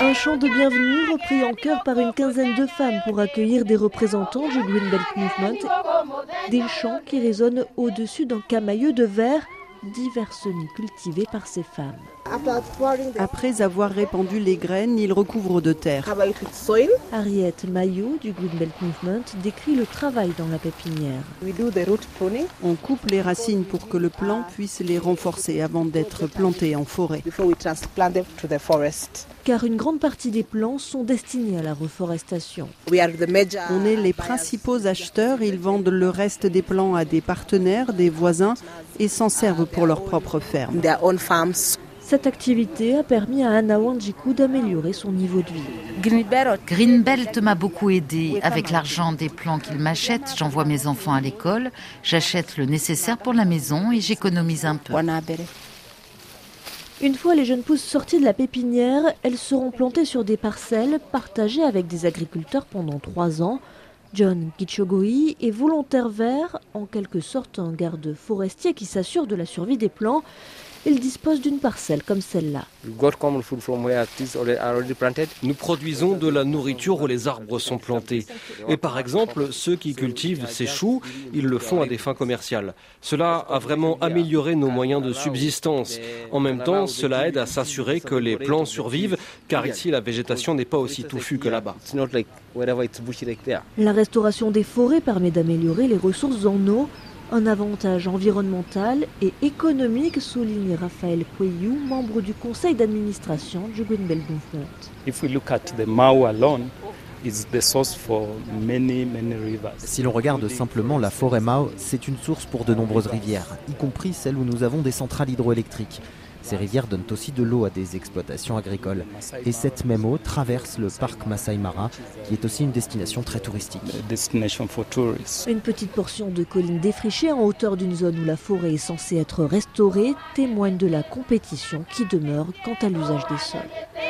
Un chant de bienvenue repris en chœur par une quinzaine de femmes pour accueillir des représentants du Green Belt Movement. Des chants qui résonnent au-dessus d'un camailleux de verre diverses nuits cultivées par ces femmes. Après avoir répandu les graines, ils recouvrent de terre. Harriet Mayo du Green Belt Movement décrit le travail dans la pépinière. On coupe les racines pour que le plant puisse les renforcer avant d'être planté en forêt. Car une grande partie des plants sont destinés à la reforestation. On est les principaux acheteurs, ils vendent le reste des plants à des partenaires, des voisins et s'en servent pour leur propre ferme. Cette activité a permis à Anna Wanjiku d'améliorer son niveau de vie. Greenbelt m'a beaucoup aidé. Avec l'argent des plants qu'il m'achète, j'envoie mes enfants à l'école, j'achète le nécessaire pour la maison et j'économise un peu. Une fois les jeunes pousses sorties de la pépinière, elles seront plantées sur des parcelles partagées avec des agriculteurs pendant trois ans. John Kichogoi est volontaire vert, en quelque sorte un garde forestier qui s'assure de la survie des plants. Il dispose d'une parcelle comme celle-là. Nous produisons de la nourriture où les arbres sont plantés. Et par exemple, ceux qui cultivent ces choux, ils le font à des fins commerciales. Cela a vraiment amélioré nos moyens de subsistance. En même temps, cela aide à s'assurer que les plants survivent, car ici la végétation n'est pas aussi touffue que là-bas. La restauration des forêts permet d'améliorer les ressources en eau un avantage environnemental et économique, souligne Raphaël Kweyou, membre du conseil d'administration du Green Belt Movement. Si l'on regarde simplement la forêt Mao, c'est une source pour de nombreuses rivières, y compris celles où nous avons des centrales hydroélectriques. Ces rivières donnent aussi de l'eau à des exploitations agricoles. Et cette même eau traverse le parc Masai Mara, qui est aussi une destination très touristique. Une petite portion de colline défrichée en hauteur d'une zone où la forêt est censée être restaurée témoigne de la compétition qui demeure quant à l'usage des sols.